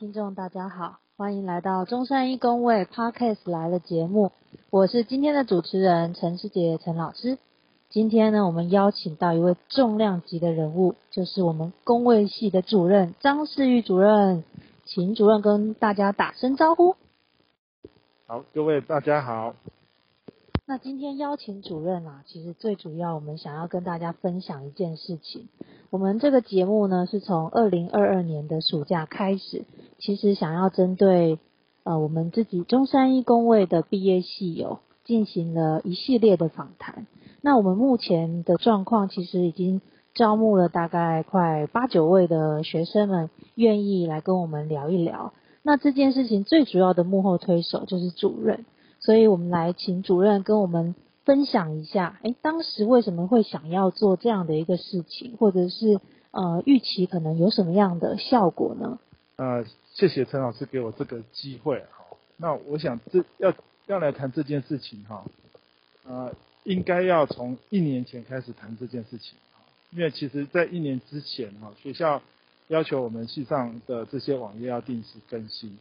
听众，大家好，欢迎来到中山一公位 Podcast 来的节目，我是今天的主持人陈世杰陈老师。今天呢，我们邀请到一位重量级的人物，就是我们工位系的主任张世玉主任，请主任跟大家打声招呼。好，各位大家好。那今天邀请主任啊，其实最主要我们想要跟大家分享一件事情。我们这个节目呢，是从二零二二年的暑假开始，其实想要针对呃我们自己中山一工位的毕业系友进行了一系列的访谈。那我们目前的状况，其实已经招募了大概快八九位的学生们，愿意来跟我们聊一聊。那这件事情最主要的幕后推手就是主任。所以我们来请主任跟我们分享一下，哎，当时为什么会想要做这样的一个事情，或者是呃预期可能有什么样的效果呢？呃，谢谢陈老师给我这个机会，哈，那我想这要要来谈这件事情哈，呃，应该要从一年前开始谈这件事情，因为其实在一年之前哈，学校要求我们系上的这些网页要定时更新。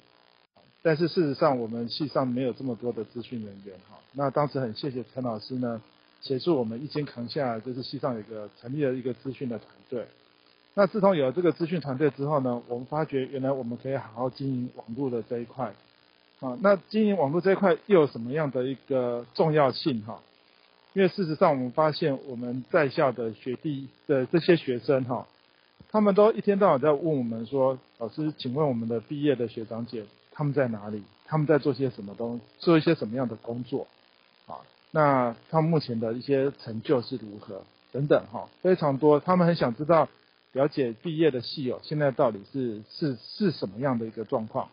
但是事实上，我们系上没有这么多的资讯人员哈。那当时很谢谢陈老师呢，协助我们一肩扛下，就是系上有个成立了一个资讯的团队。那自从有了这个资讯团队之后呢，我们发觉原来我们可以好好经营网络的这一块。啊，那经营网络这一块又有什么样的一个重要性哈？因为事实上我们发现我们在校的学弟的这些学生哈，他们都一天到晚在问我们说，老师，请问我们的毕业的学长姐。他们在哪里？他们在做些什么东？做一些什么样的工作？啊，那他们目前的一些成就是如何？等等哈，非常多。他们很想知道，了解毕业的系友现在到底是是是什么样的一个状况？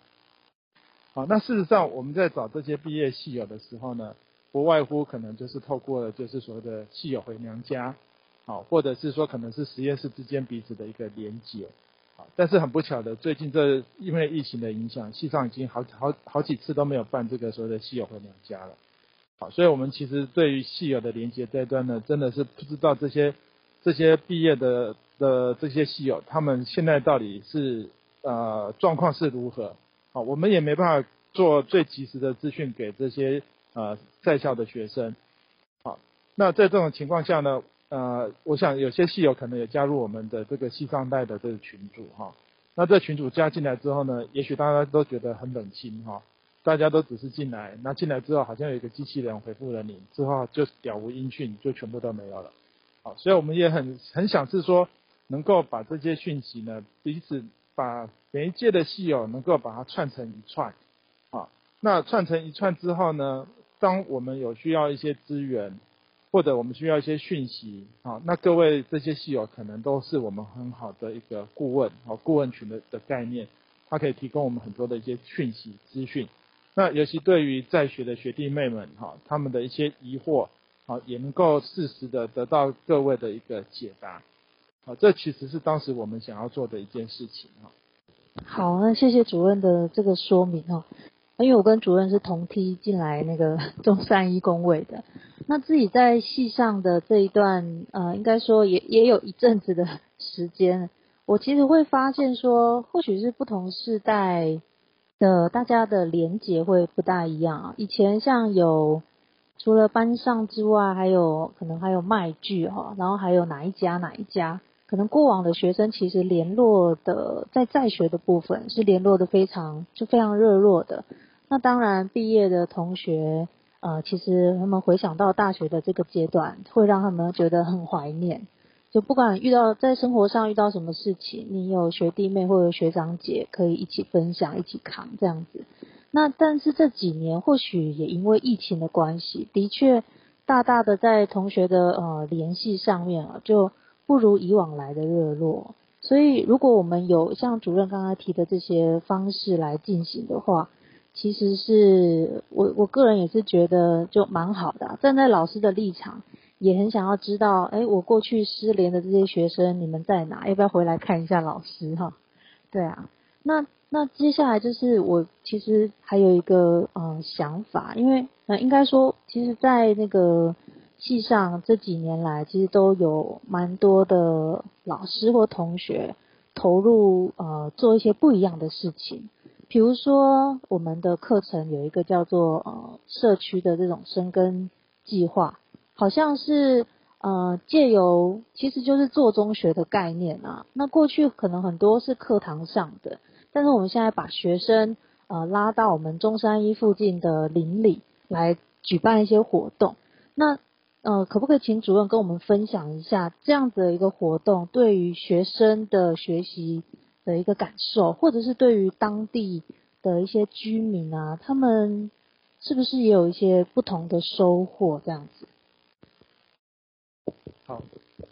好，那事实上我们在找这些毕业系友的时候呢，不外乎可能就是透过了就是所谓的系友回娘家，好，或者是说可能是实验室之间彼此的一个连接接。但是很不巧的，最近这因为疫情的影响，系上已经好好好几次都没有办这个所谓的系友回娘家了。好，所以我们其实对于戏友的连接这一端呢，真的是不知道这些这些毕业的的这些戏友，他们现在到底是呃状况是如何？好，我们也没办法做最及时的资讯给这些呃在校的学生。好，那在这种情况下呢？呃，我想有些戏友可能也加入我们的这个西藏代的这个群组哈。那这群组加进来之后呢，也许大家都觉得很冷清哈，大家都只是进来，那进来之后好像有一个机器人回复了你，之后就了无音讯，就全部都没有了。好，所以我们也很很想是说，能够把这些讯息呢，彼此把每一届的戏友能够把它串成一串。好，那串成一串之后呢，当我们有需要一些资源。或者我们需要一些讯息啊，那各位这些系友可能都是我们很好的一个顾问啊，顾问群的的概念，它可以提供我们很多的一些讯息资讯。那尤其对于在学的学弟妹们哈，他们的一些疑惑啊，也能够适时的得到各位的一个解答。啊，这其实是当时我们想要做的一件事情哈。好，那谢谢主任的这个说明哈。因为我跟主任是同梯进来那个中山一工位的，那自己在系上的这一段，呃，应该说也也有一阵子的 时间，我其实会发现说，或许是不同世代的大家的连结会不大一样啊。以前像有除了班上之外，还有可能还有卖剧哈，然后还有哪一家哪一家，可能过往的学生其实联络的在在学的部分是联络的非常就非常热络的。那当然，毕业的同学，呃，其实他们回想到大学的这个阶段，会让他们觉得很怀念。就不管遇到在生活上遇到什么事情，你有学弟妹或者学长姐可以一起分享、一起扛这样子。那但是这几年，或许也因为疫情的关系，的确大大的在同学的呃联系上面啊，就不如以往来的热络。所以，如果我们有像主任刚刚提的这些方式来进行的话，其实是我我个人也是觉得就蛮好的，站在老师的立场，也很想要知道，哎，我过去失联的这些学生你们在哪？要不要回来看一下老师哈？对啊，那那接下来就是我其实还有一个呃想法，因为呃应该说，其实，在那个系上这几年来，其实都有蛮多的老师或同学投入呃做一些不一样的事情。比如说，我们的课程有一个叫做呃社区的这种生根计划，好像是呃借由其实就是做中学的概念啊。那过去可能很多是课堂上的，但是我们现在把学生呃拉到我们中山一附近的邻里来举办一些活动。那呃可不可以请主任跟我们分享一下这样子的一个活动对于学生的学习？的一个感受，或者是对于当地的一些居民啊，他们是不是也有一些不同的收获？这样子。好，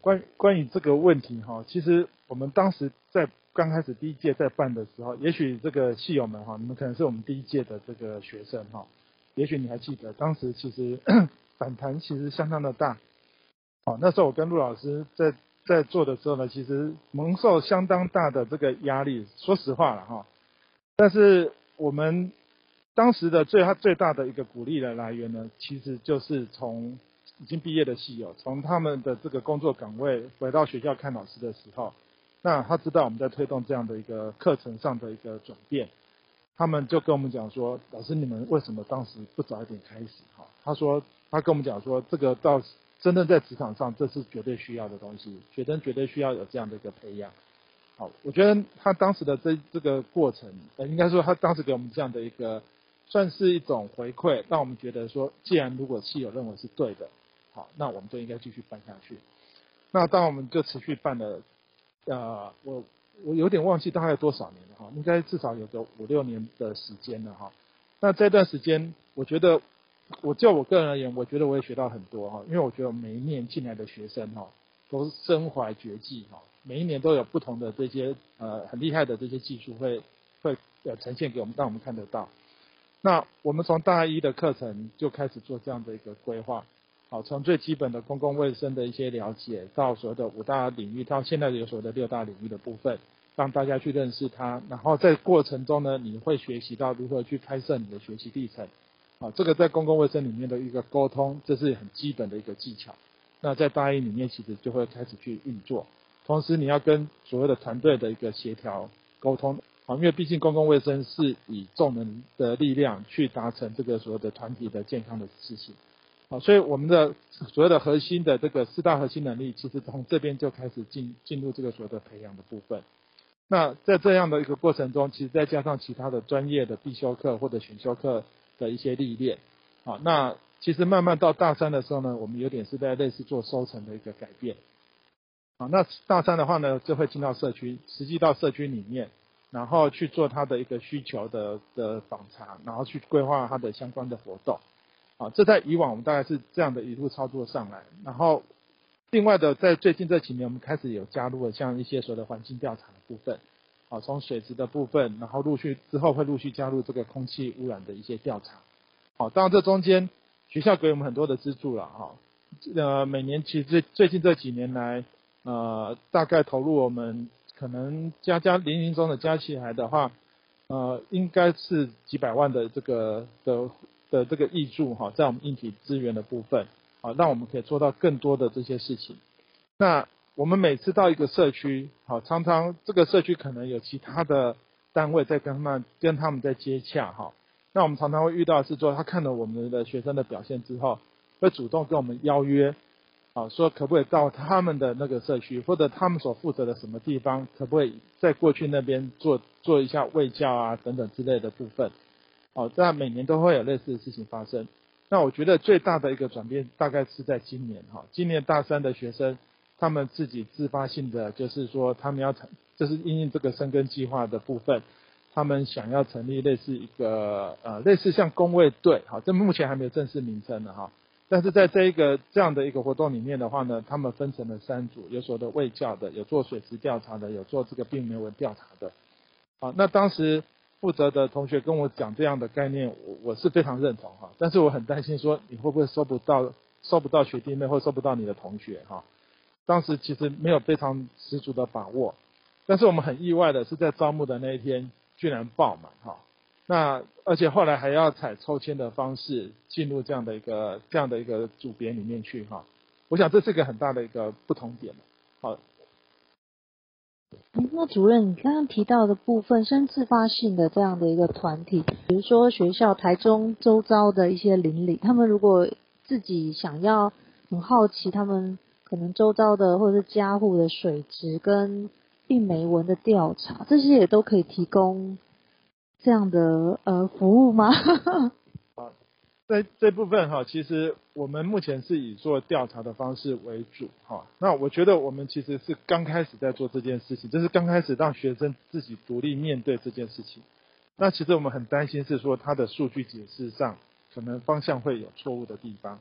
关关于这个问题哈，其实我们当时在刚开始第一届在办的时候，也许这个戏友们哈，你们可能是我们第一届的这个学生哈，也许你还记得，当时其实 反弹其实相当的大。好，那时候我跟陆老师在。在做的时候呢，其实蒙受相当大的这个压力。说实话了哈，但是我们当时的最最大的一个鼓励的来源呢，其实就是从已经毕业的戏友，从他们的这个工作岗位回到学校看老师的时候，那他知道我们在推动这样的一个课程上的一个转变，他们就跟我们讲说，老师你们为什么当时不早一点开始？哈，他说他跟我们讲说，这个到。真正在职场上，这是绝对需要的东西，学生绝对需要有这样的一个培养。好，我觉得他当时的这这个过程，呃，应该说他当时给我们这样的一个，算是一种回馈，让我们觉得说，既然如果系友认为是对的，好，那我们就应该继续办下去。那当我们就持续办了，呃，我我有点忘记大概多少年了哈，应该至少有个五六年的时间了哈。那这段时间，我觉得。我就我个人而言，我觉得我也学到很多哈，因为我觉得每一年进来的学生哈，都身怀绝技哈，每一年都有不同的这些呃很厉害的这些技术会会呃呈现给我们，让我们看得到。那我们从大一的课程就开始做这样的一个规划，好，从最基本的公共卫生的一些了解，到所谓的五大领域，到现在有所谓的六大领域的部分，让大家去认识它，然后在过程中呢，你会学习到如何去拍摄你的学习历程。啊，这个在公共卫生里面的一个沟通，这是很基本的一个技巧。那在大一里面，其实就会开始去运作。同时，你要跟所谓的团队的一个协调沟通，啊，因为毕竟公共卫生是以众人的力量去达成这个所谓的团体的健康的事情。啊，所以我们的所谓的核心的这个四大核心能力，其实从这边就开始进进入这个所谓的培养的部分。那在这样的一个过程中，其实再加上其他的专业的必修课或者选修课。的一些历练，好，那其实慢慢到大三的时候呢，我们有点是在类似做收成的一个改变，好，那大三的话呢，就会进到社区，实际到社区里面，然后去做他的一个需求的的访查，然后去规划他的相关的活动，好，这在以往我们大概是这样的一路操作上来，然后另外的在最近这几年，我们开始有加入了像一些所谓的环境调查的部分。好，从水质的部分，然后陆续之后会陆续加入这个空气污染的一些调查。好，当然这中间学校给我们很多的资助了哈。呃，每年其实最近这几年来，呃，大概投入我们可能加加零零中的加起来的话，呃，应该是几百万的这个的的这个益助哈，在我们硬体资源的部分，啊，让我们可以做到更多的这些事情。那我们每次到一个社区，好，常常这个社区可能有其他的单位在跟他们跟他们在接洽，哈，那我们常常会遇到是说，他看了我们的学生的表现之后，会主动跟我们邀约，啊，说可不可以到他们的那个社区，或者他们所负责的什么地方，可不可以再过去那边做做一下卫教啊等等之类的部分，哦，这样每年都会有类似的事情发生。那我觉得最大的一个转变大概是在今年，哈，今年大三的学生。他们自己自发性的，就是说，他们要成，就是因应这个生根计划的部分，他们想要成立类似一个呃，类似像工卫队，好，这目前还没有正式名称的哈。但是在这一个这样的一个活动里面的话呢，他们分成了三组，有所的卫教的，有做水质调查的，有做这个病原文调查的。好，那当时负责的同学跟我讲这样的概念，我我是非常认同哈，但是我很担心说你会不会收不到收不到学弟妹或收不到你的同学哈。当时其实没有非常十足的把握，但是我们很意外的是在招募的那一天居然爆满哈，那而且后来还要采抽签的方式进入这样的一个这样的一个组别里面去哈，我想这是一个很大的一个不同点好，那主任，你刚刚提到的部分，生自发性的这样的一个团体，比如说学校台中周遭的一些邻里，他们如果自己想要很好奇，他们可能周遭的或者是家户的水质跟病媒蚊的调查，这些也都可以提供这样的呃服务吗？在这部分哈，其实我们目前是以做调查的方式为主哈。那我觉得我们其实是刚开始在做这件事情，就是刚开始让学生自己独立面对这件事情。那其实我们很担心是说他的数据解释上可能方向会有错误的地方，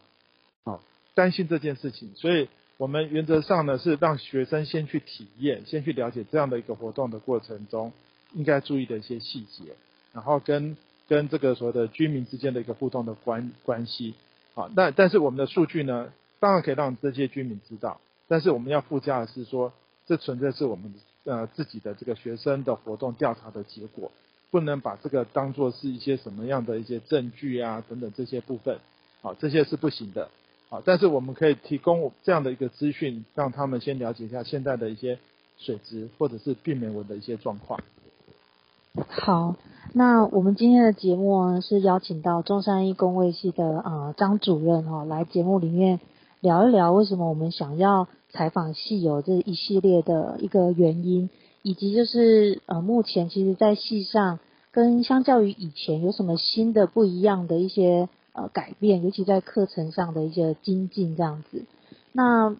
好，担心这件事情，所以我们原则上呢是让学生先去体验，先去了解这样的一个活动的过程中应该注意的一些细节，然后跟。跟这个所谓的居民之间的一个互动的关关系，好，那但是我们的数据呢，当然可以让这些居民知道，但是我们要附加的是说，这纯粹是我们呃自己的这个学生的活动调查的结果，不能把这个当做是一些什么样的一些证据啊等等这些部分，好，这些是不行的，好，但是我们可以提供这样的一个资讯，让他们先了解一下现在的一些水质或者是病媒蚊的一些状况。好，那我们今天的节目呢是邀请到中山医工卫系的啊张主任哈来节目里面聊一聊为什么我们想要采访系友这一系列的一个原因，以及就是呃目前其实在系上跟相较于以前有什么新的不一样的一些呃改变，尤其在课程上的一些精进这样子。那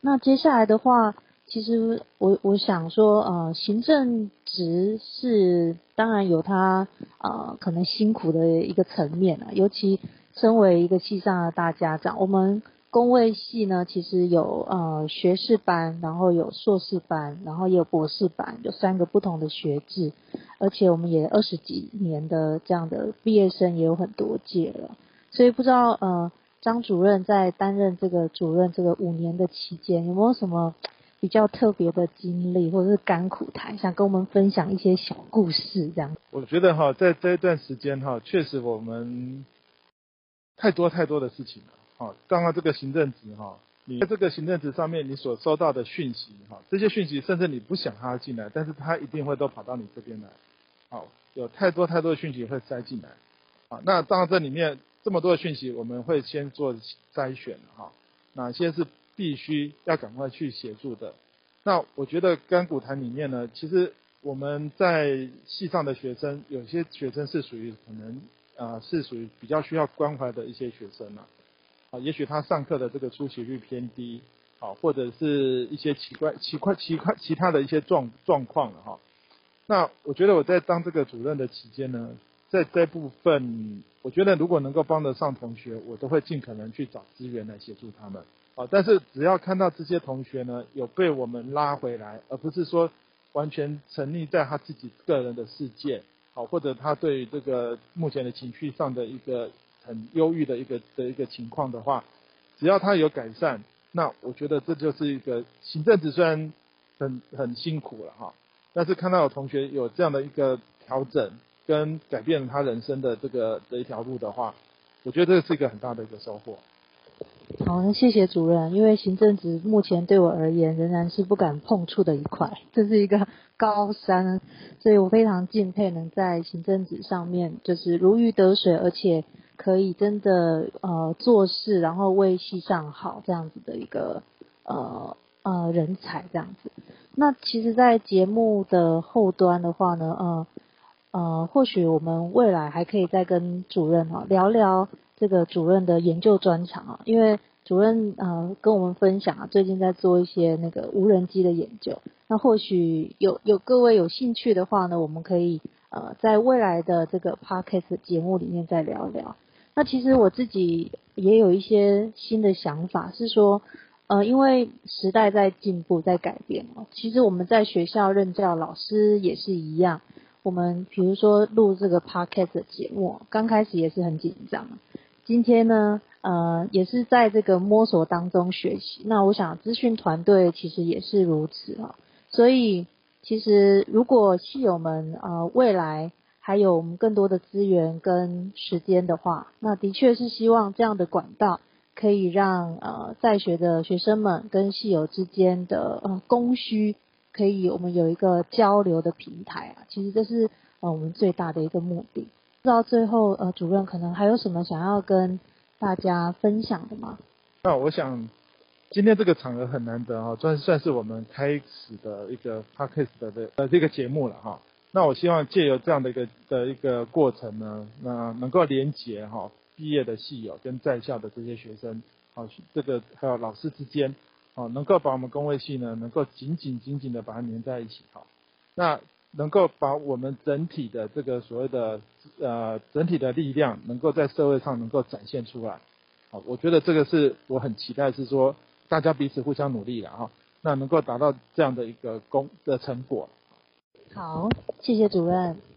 那接下来的话。其实我我想说，呃，行政职是当然有他呃可能辛苦的一个层面啊，尤其身为一个系上的大家长，我们工位系呢，其实有呃学士班，然后有硕士班，然后也有博士班，有三个不同的学制，而且我们也二十几年的这样的毕业生也有很多届了，所以不知道呃张主任在担任这个主任这个五年的期间，有没有什么？比较特别的经历，或者是甘苦谈，想跟我们分享一些小故事，这样。我觉得哈，在这一段时间哈，确实我们太多太多的事情了。好，刚刚这个行政职哈，你在这个行政职上面，你所收到的讯息哈，这些讯息甚至你不想他进来，但是他一定会都跑到你这边来。好，有太多太多的讯息会塞进来。好，那当然这里面这么多的讯息，我们会先做筛选哈，哪些是。必须要赶快去协助的。那我觉得干股谈里面呢，其实我们在系上的学生，有些学生是属于可能啊是属于比较需要关怀的一些学生啊，啊，也许他上课的这个出席率偏低，啊，或者是一些奇怪、奇怪、奇怪其他的一些状状况了哈。那我觉得我在当这个主任的期间呢，在这部分，我觉得如果能够帮得上同学，我都会尽可能去找资源来协助他们。啊，但是只要看到这些同学呢有被我们拉回来，而不是说完全沉溺在他自己个人的世界，好，或者他对这个目前的情绪上的一个很忧郁的一个的一个情况的话，只要他有改善，那我觉得这就是一个行政职虽然很很辛苦了哈，但是看到有同学有这样的一个调整跟改变他人生的这个这一条路的话，我觉得这是一个很大的一个收获。好，那谢谢主任。因为行政职目前对我而言仍然是不敢碰触的一块，这是一个高山，所以我非常敬佩能在行政职上面就是如鱼得水，而且可以真的呃做事，然后为系上好这样子的一个呃呃人才这样子。那其实，在节目的后端的话呢，呃呃，或许我们未来还可以再跟主任哈聊聊。这个主任的研究专长啊，因为主任呃跟我们分享啊，最近在做一些那个无人机的研究。那或许有有各位有兴趣的话呢，我们可以呃在未来的这个 podcast 节目里面再聊聊。那其实我自己也有一些新的想法，是说呃因为时代在进步在改变哦，其实我们在学校任教老师也是一样。我们比如说录这个 podcast 的节目，刚开始也是很紧张。今天呢，呃，也是在这个摸索当中学习。那我想，资讯团队其实也是如此啊。所以，其实如果戏友们呃未来还有我们更多的资源跟时间的话，那的确是希望这样的管道可以让呃在学的学生们跟戏友之间的呃供需可以我们有一个交流的平台啊，其实这是呃我们最大的一个目的。不知道最后呃主任可能还有什么想要跟大家分享的吗？那我想今天这个场合很难得哈，算算是我们开始的一个 podcast 的呃这个节目了哈。那我希望借由这样的一个的一个过程呢，那能够连接哈毕业的系友跟在校的这些学生，好这个还有老师之间，哦能够把我们工位系呢能够紧紧紧紧的把它粘在一起哈。那能够把我们整体的这个所谓的呃整体的力量，能够在社会上能够展现出来。好，我觉得这个是我很期待，是说大家彼此互相努力的哈，那能够达到这样的一个功的成果。好，谢谢主任。